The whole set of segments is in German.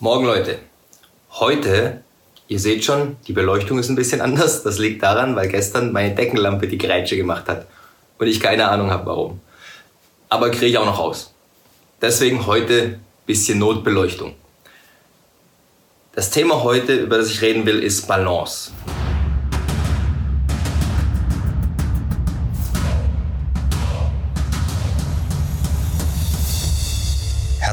Morgen Leute. Heute, ihr seht schon, die Beleuchtung ist ein bisschen anders. Das liegt daran, weil gestern meine Deckenlampe die Grätsche gemacht hat. Und ich keine Ahnung habe warum. Aber kriege ich auch noch raus. Deswegen heute bisschen Notbeleuchtung. Das Thema heute, über das ich reden will, ist Balance.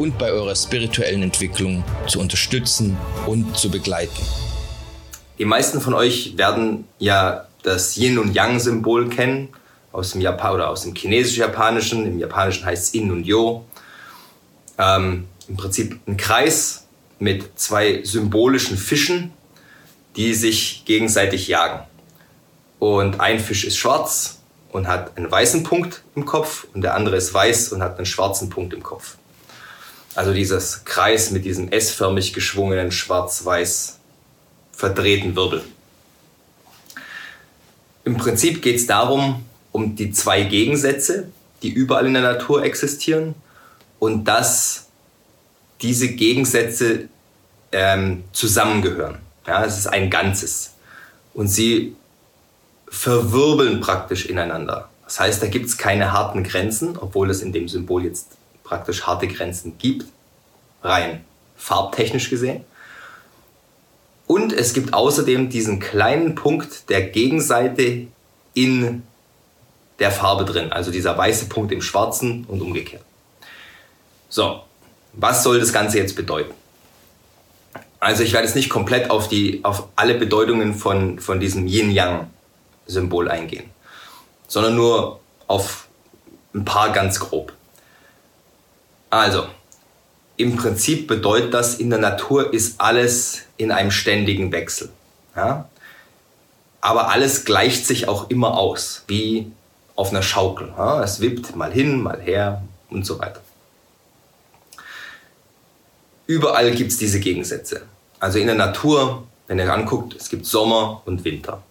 und bei eurer spirituellen Entwicklung zu unterstützen und zu begleiten. Die meisten von euch werden ja das Yin und Yang Symbol kennen aus dem Japan oder aus dem chinesisch-japanischen. Im Japanischen heißt es In und Yo. Ähm, Im Prinzip ein Kreis mit zwei symbolischen Fischen, die sich gegenseitig jagen. Und ein Fisch ist schwarz und hat einen weißen Punkt im Kopf und der andere ist weiß und hat einen schwarzen Punkt im Kopf. Also dieses Kreis mit diesem S-förmig geschwungenen schwarz-weiß verdrehten Wirbel. Im Prinzip geht es darum, um die zwei Gegensätze, die überall in der Natur existieren und dass diese Gegensätze ähm, zusammengehören. Ja, es ist ein Ganzes. Und sie verwirbeln praktisch ineinander. Das heißt, da gibt es keine harten Grenzen, obwohl es in dem Symbol jetzt praktisch harte Grenzen gibt, rein farbtechnisch gesehen. Und es gibt außerdem diesen kleinen Punkt der Gegenseite in der Farbe drin, also dieser weiße Punkt im schwarzen und umgekehrt. So, was soll das Ganze jetzt bedeuten? Also ich werde jetzt nicht komplett auf, die, auf alle Bedeutungen von, von diesem Yin-Yang-Symbol eingehen, sondern nur auf ein paar ganz grob. Also, im Prinzip bedeutet das, in der Natur ist alles in einem ständigen Wechsel. Ja? Aber alles gleicht sich auch immer aus, wie auf einer Schaukel. Ja? Es wippt mal hin, mal her und so weiter. Überall gibt es diese Gegensätze. Also in der Natur, wenn ihr anguckt, es gibt Sommer und Winter.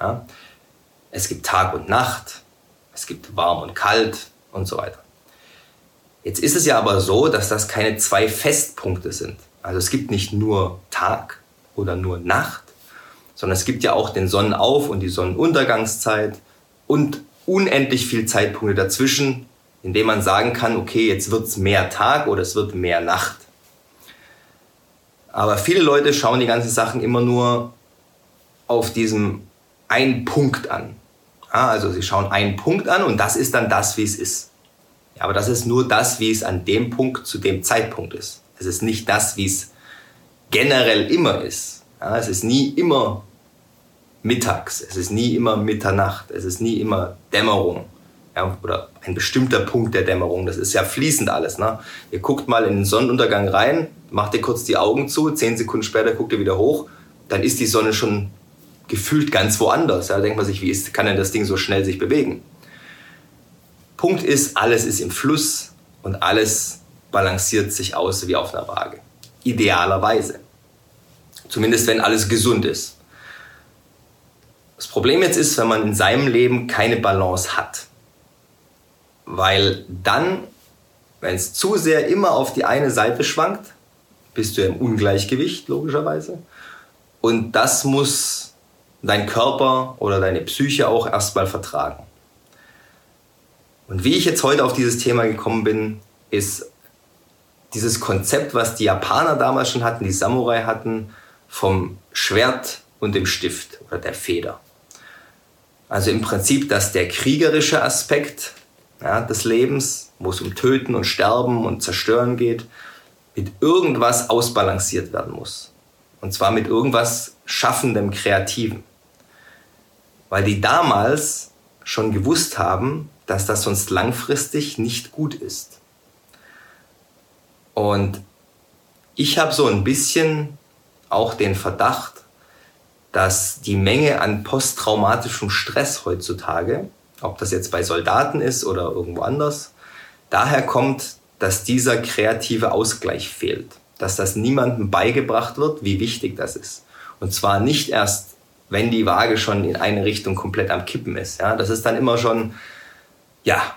Ja? Es gibt Tag und Nacht, es gibt warm und kalt und so weiter. Jetzt ist es ja aber so, dass das keine zwei Festpunkte sind. Also es gibt nicht nur Tag oder nur Nacht, sondern es gibt ja auch den Sonnenauf- und die Sonnenuntergangszeit und unendlich viel Zeitpunkte dazwischen, in denen man sagen kann, okay, jetzt wird es mehr Tag oder es wird mehr Nacht. Aber viele Leute schauen die ganzen Sachen immer nur auf diesem einen Punkt an. Ja, also sie schauen einen Punkt an und das ist dann das, wie es ist. Aber das ist nur das, wie es an dem Punkt zu dem Zeitpunkt ist. Es ist nicht das, wie es generell immer ist. Ja, es ist nie immer mittags, es ist nie immer Mitternacht, es ist nie immer Dämmerung. Ja, oder ein bestimmter Punkt der Dämmerung. Das ist ja fließend alles. Ne? Ihr guckt mal in den Sonnenuntergang rein, macht ihr kurz die Augen zu, zehn Sekunden später guckt ihr wieder hoch, dann ist die Sonne schon gefühlt ganz woanders. Da denkt man sich, wie ist, kann denn das Ding so schnell sich bewegen? Punkt ist, alles ist im Fluss und alles balanciert sich aus wie auf einer Waage. Idealerweise. Zumindest wenn alles gesund ist. Das Problem jetzt ist, wenn man in seinem Leben keine Balance hat. Weil dann, wenn es zu sehr immer auf die eine Seite schwankt, bist du im Ungleichgewicht, logischerweise. Und das muss dein Körper oder deine Psyche auch erstmal vertragen. Und wie ich jetzt heute auf dieses Thema gekommen bin, ist dieses Konzept, was die Japaner damals schon hatten, die Samurai hatten, vom Schwert und dem Stift oder der Feder. Also im Prinzip, dass der kriegerische Aspekt ja, des Lebens, wo es um Töten und Sterben und Zerstören geht, mit irgendwas ausbalanciert werden muss. Und zwar mit irgendwas Schaffendem, Kreativen. Weil die damals schon gewusst haben, dass das sonst langfristig nicht gut ist. Und ich habe so ein bisschen auch den Verdacht, dass die Menge an posttraumatischem Stress heutzutage, ob das jetzt bei Soldaten ist oder irgendwo anders, daher kommt, dass dieser kreative Ausgleich fehlt. Dass das niemandem beigebracht wird, wie wichtig das ist. Und zwar nicht erst, wenn die Waage schon in eine Richtung komplett am Kippen ist. Ja, das ist dann immer schon, ja,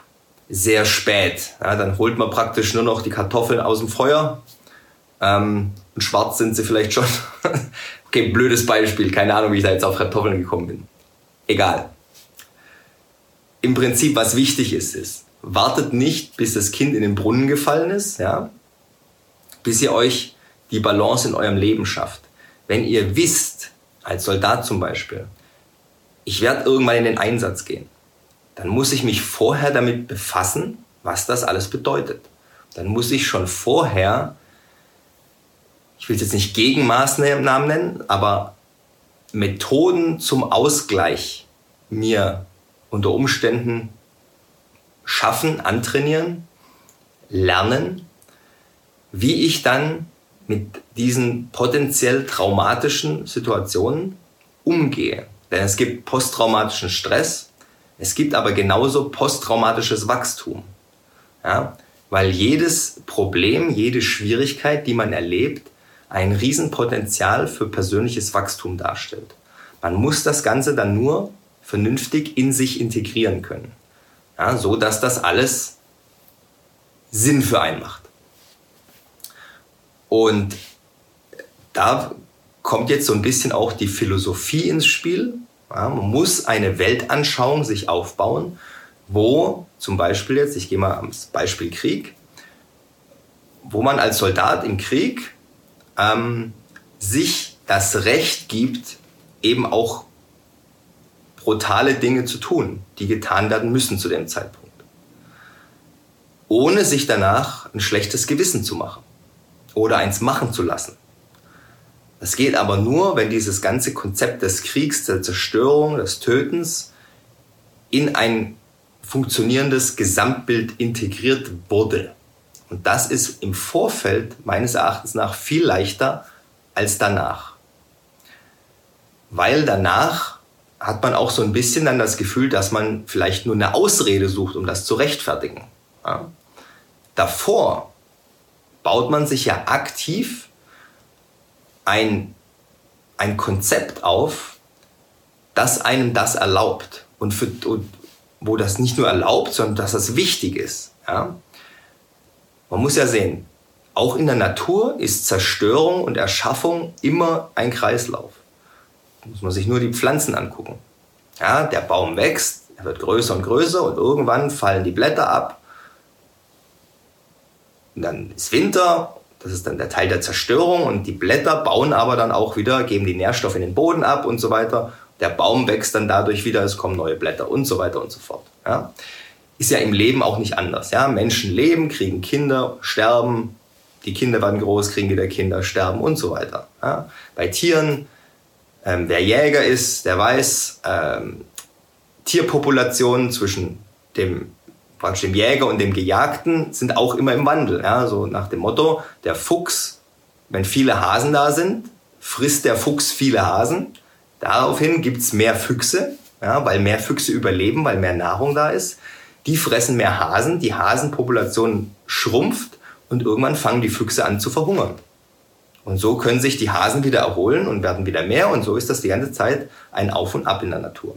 sehr spät. Ja, dann holt man praktisch nur noch die Kartoffeln aus dem Feuer. Ähm, und schwarz sind sie vielleicht schon. okay, blödes Beispiel. Keine Ahnung, wie ich da jetzt auf Kartoffeln gekommen bin. Egal. Im Prinzip, was wichtig ist, ist, wartet nicht, bis das Kind in den Brunnen gefallen ist, ja, bis ihr euch die Balance in eurem Leben schafft. Wenn ihr wisst, als Soldat zum Beispiel, ich werde irgendwann in den Einsatz gehen dann muss ich mich vorher damit befassen, was das alles bedeutet. Dann muss ich schon vorher, ich will es jetzt nicht Gegenmaßnahmen nennen, aber Methoden zum Ausgleich mir unter Umständen schaffen, antrainieren, lernen, wie ich dann mit diesen potenziell traumatischen Situationen umgehe. Denn es gibt posttraumatischen Stress, es gibt aber genauso posttraumatisches Wachstum. Ja? Weil jedes Problem, jede Schwierigkeit, die man erlebt, ein Riesenpotenzial für persönliches Wachstum darstellt. Man muss das Ganze dann nur vernünftig in sich integrieren können. Ja, so dass das alles Sinn für einen macht. Und da kommt jetzt so ein bisschen auch die Philosophie ins Spiel, ja, man muss eine Weltanschauung sich aufbauen, wo zum Beispiel jetzt, ich gehe mal ans Beispiel Krieg, wo man als Soldat im Krieg ähm, sich das Recht gibt, eben auch brutale Dinge zu tun, die getan werden müssen zu dem Zeitpunkt. Ohne sich danach ein schlechtes Gewissen zu machen oder eins machen zu lassen. Das geht aber nur, wenn dieses ganze Konzept des Kriegs, der Zerstörung, des Tötens in ein funktionierendes Gesamtbild integriert wurde. Und das ist im Vorfeld meines Erachtens nach viel leichter als danach. Weil danach hat man auch so ein bisschen dann das Gefühl, dass man vielleicht nur eine Ausrede sucht, um das zu rechtfertigen. Ja? Davor baut man sich ja aktiv ein, ein Konzept auf, das einem das erlaubt und, für, und wo das nicht nur erlaubt, sondern dass das wichtig ist. Ja? Man muss ja sehen, auch in der Natur ist Zerstörung und Erschaffung immer ein Kreislauf. Da muss man sich nur die Pflanzen angucken. Ja, der Baum wächst, er wird größer und größer und irgendwann fallen die Blätter ab. Und dann ist Winter das ist dann der Teil der Zerstörung und die Blätter bauen aber dann auch wieder, geben die Nährstoffe in den Boden ab und so weiter. Der Baum wächst dann dadurch wieder, es kommen neue Blätter und so weiter und so fort. Ja. Ist ja im Leben auch nicht anders. Ja. Menschen leben, kriegen Kinder, sterben, die Kinder werden groß, kriegen wieder Kinder, sterben und so weiter. Ja. Bei Tieren, ähm, wer Jäger ist, der weiß, ähm, Tierpopulationen zwischen dem praktisch dem Jäger und dem Gejagten sind auch immer im Wandel. Ja, so nach dem Motto, der Fuchs, wenn viele Hasen da sind, frisst der Fuchs viele Hasen. Daraufhin gibt es mehr Füchse, ja, weil mehr Füchse überleben, weil mehr Nahrung da ist. Die fressen mehr Hasen, die Hasenpopulation schrumpft und irgendwann fangen die Füchse an zu verhungern. Und so können sich die Hasen wieder erholen und werden wieder mehr und so ist das die ganze Zeit ein Auf und Ab in der Natur.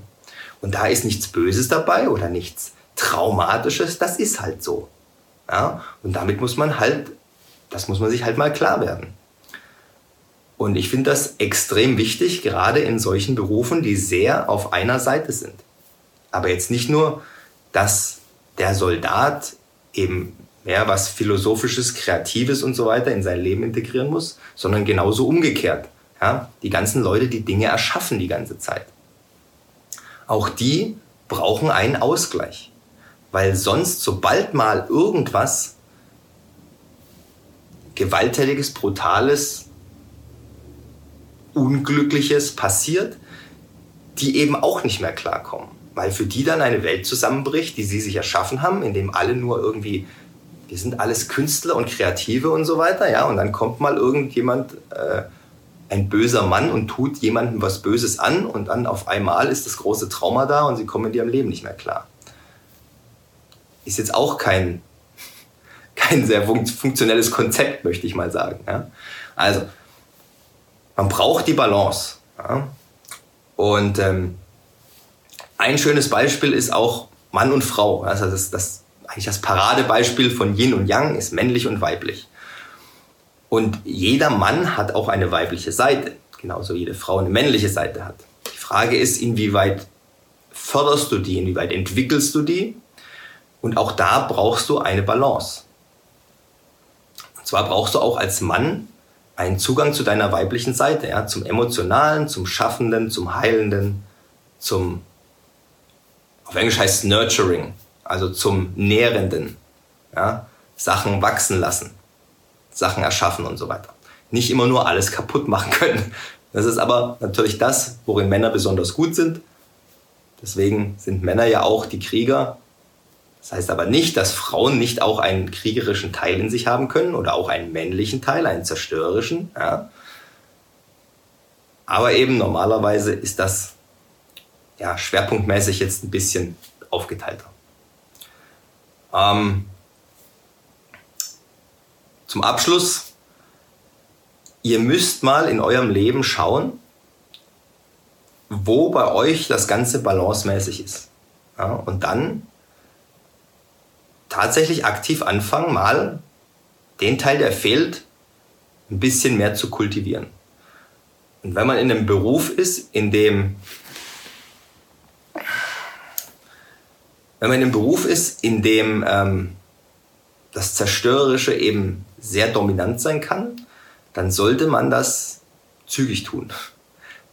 Und da ist nichts Böses dabei oder nichts Traumatisches, das ist halt so. Ja? Und damit muss man halt, das muss man sich halt mal klar werden. Und ich finde das extrem wichtig, gerade in solchen Berufen, die sehr auf einer Seite sind. Aber jetzt nicht nur, dass der Soldat eben mehr was Philosophisches, Kreatives und so weiter in sein Leben integrieren muss, sondern genauso umgekehrt. Ja? Die ganzen Leute, die Dinge erschaffen die ganze Zeit. Auch die brauchen einen Ausgleich. Weil sonst, sobald mal irgendwas Gewalttätiges, Brutales, Unglückliches passiert, die eben auch nicht mehr klarkommen. Weil für die dann eine Welt zusammenbricht, die sie sich erschaffen haben, in dem alle nur irgendwie, wir sind alles Künstler und Kreative und so weiter, ja, und dann kommt mal irgendjemand äh, ein böser Mann und tut jemandem was Böses an und dann auf einmal ist das große Trauma da und sie kommen in ihrem Leben nicht mehr klar. Ist jetzt auch kein, kein sehr funktionelles Konzept, möchte ich mal sagen. Ja? Also, man braucht die Balance. Ja? Und ähm, ein schönes Beispiel ist auch Mann und Frau. Also das, das eigentlich das Paradebeispiel von Yin und Yang ist männlich und weiblich. Und jeder Mann hat auch eine weibliche Seite, genauso jede Frau eine männliche Seite hat. Die Frage ist, inwieweit förderst du die, inwieweit entwickelst du die? Und auch da brauchst du eine Balance. Und zwar brauchst du auch als Mann einen Zugang zu deiner weiblichen Seite, ja, zum Emotionalen, zum Schaffenden, zum Heilenden, zum, auf Englisch heißt Nurturing, also zum Nährenden, ja, Sachen wachsen lassen, Sachen erschaffen und so weiter. Nicht immer nur alles kaputt machen können. Das ist aber natürlich das, worin Männer besonders gut sind. Deswegen sind Männer ja auch die Krieger. Das heißt aber nicht, dass Frauen nicht auch einen kriegerischen Teil in sich haben können oder auch einen männlichen Teil, einen zerstörerischen. Ja. Aber eben normalerweise ist das ja, schwerpunktmäßig jetzt ein bisschen aufgeteilter. Ähm, zum Abschluss, ihr müsst mal in eurem Leben schauen, wo bei euch das Ganze balancemäßig ist. Ja, und dann tatsächlich aktiv anfangen, mal den Teil, der fehlt, ein bisschen mehr zu kultivieren. Und wenn man in einem Beruf ist, in dem wenn man in einem Beruf ist, in dem ähm, das Zerstörerische eben sehr dominant sein kann, dann sollte man das zügig tun,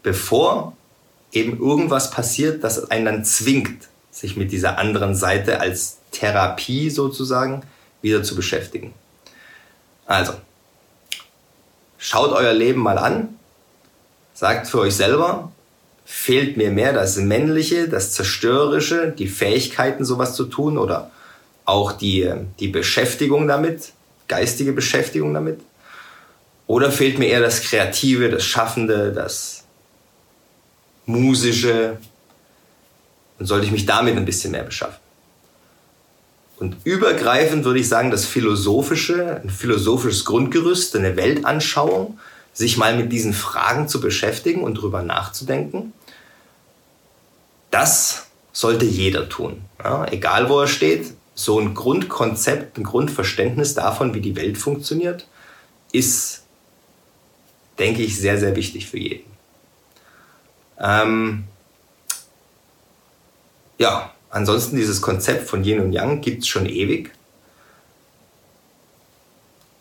bevor eben irgendwas passiert, das einen dann zwingt, sich mit dieser anderen Seite als Therapie sozusagen wieder zu beschäftigen. Also, schaut euer Leben mal an, sagt für euch selber, fehlt mir mehr das Männliche, das Zerstörerische, die Fähigkeiten, sowas zu tun oder auch die, die Beschäftigung damit, geistige Beschäftigung damit? Oder fehlt mir eher das Kreative, das Schaffende, das Musische? Und sollte ich mich damit ein bisschen mehr beschaffen? Und übergreifend würde ich sagen, das Philosophische, ein philosophisches Grundgerüst, eine Weltanschauung, sich mal mit diesen Fragen zu beschäftigen und drüber nachzudenken. Das sollte jeder tun, ja, egal wo er steht. So ein Grundkonzept, ein Grundverständnis davon, wie die Welt funktioniert, ist, denke ich, sehr, sehr wichtig für jeden. Ähm, ja, ansonsten dieses Konzept von Yin und Yang gibt es schon ewig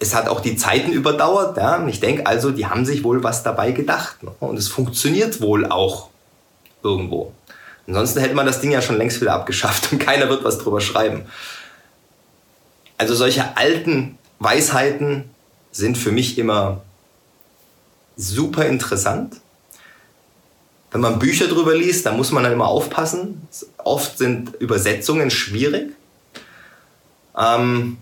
es hat auch die Zeiten überdauert. Ja? Ich denke also, die haben sich wohl was dabei gedacht. Ne? Und es funktioniert wohl auch irgendwo. Ansonsten hätte man das Ding ja schon längst wieder abgeschafft und keiner wird was drüber schreiben. Also solche alten Weisheiten sind für mich immer super interessant. Wenn man Bücher drüber liest, dann muss man dann immer aufpassen. Oft sind Übersetzungen schwierig. Ähm,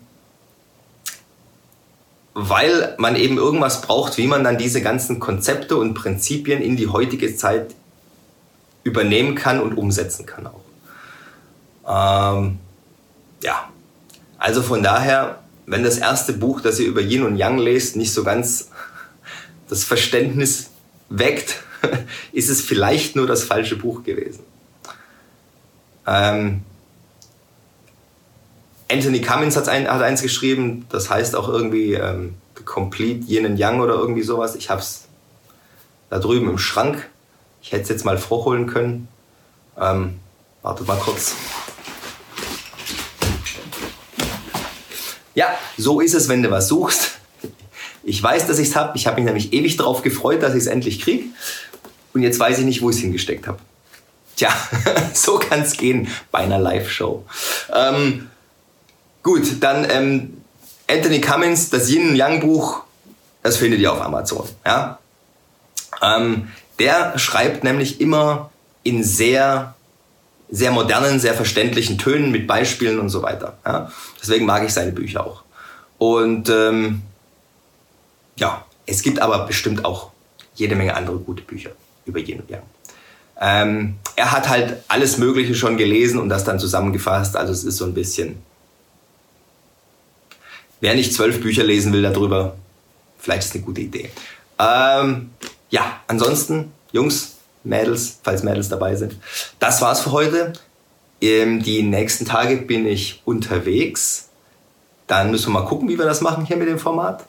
weil man eben irgendwas braucht, wie man dann diese ganzen Konzepte und Prinzipien in die heutige Zeit übernehmen kann und umsetzen kann auch. Ähm, ja, also von daher, wenn das erste Buch, das ihr über Yin und Yang lest, nicht so ganz das Verständnis weckt, ist es vielleicht nur das falsche Buch gewesen. Ähm, Anthony Cummins hat, ein, hat eins geschrieben, das heißt auch irgendwie ähm, Complete Yin and Yang oder irgendwie sowas. Ich hab's da drüben im Schrank. Ich hätte es jetzt mal vorholen können. Ähm, wartet mal kurz. Ja, so ist es, wenn du was suchst. Ich weiß, dass ich es habe. Ich habe mich nämlich ewig darauf gefreut, dass ich es endlich kriege. Und jetzt weiß ich nicht, wo ich es hingesteckt habe. Tja, so kann es gehen bei einer Live-Show. Ähm, Gut, dann ähm, Anthony Cummins, das Yin Yang Buch, das findet ihr auf Amazon. Ja? Ähm, der schreibt nämlich immer in sehr, sehr modernen, sehr verständlichen Tönen mit Beispielen und so weiter. Ja? Deswegen mag ich seine Bücher auch. Und ähm, ja, es gibt aber bestimmt auch jede Menge andere gute Bücher über Yin und Yang. Ähm, er hat halt alles Mögliche schon gelesen und das dann zusammengefasst. Also es ist so ein bisschen. Wer nicht zwölf Bücher lesen will darüber, vielleicht ist eine gute Idee. Ähm, ja, ansonsten, Jungs, Mädels, falls Mädels dabei sind, das war's für heute. Ähm, die nächsten Tage bin ich unterwegs. Dann müssen wir mal gucken, wie wir das machen hier mit dem Format.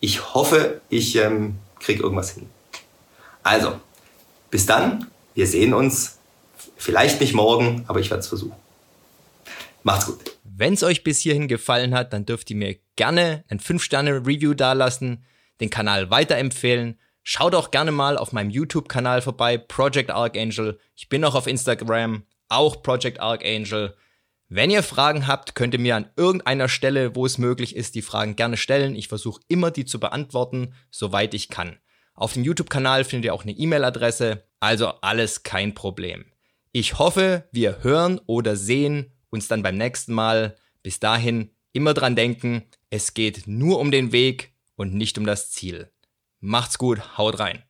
Ich hoffe, ich ähm, kriege irgendwas hin. Also, bis dann. Wir sehen uns. Vielleicht nicht morgen, aber ich werde es versuchen. Macht's gut. Wenn es euch bis hierhin gefallen hat, dann dürft ihr mir gerne ein 5-Sterne-Review dalassen, den Kanal weiterempfehlen. Schaut auch gerne mal auf meinem YouTube-Kanal vorbei, Project Archangel. Ich bin auch auf Instagram, auch Project Archangel. Wenn ihr Fragen habt, könnt ihr mir an irgendeiner Stelle, wo es möglich ist, die Fragen gerne stellen. Ich versuche immer, die zu beantworten, soweit ich kann. Auf dem YouTube-Kanal findet ihr auch eine E-Mail-Adresse, also alles kein Problem. Ich hoffe, wir hören oder sehen uns dann beim nächsten Mal. Bis dahin immer dran denken, es geht nur um den Weg und nicht um das Ziel. Macht's gut, haut rein.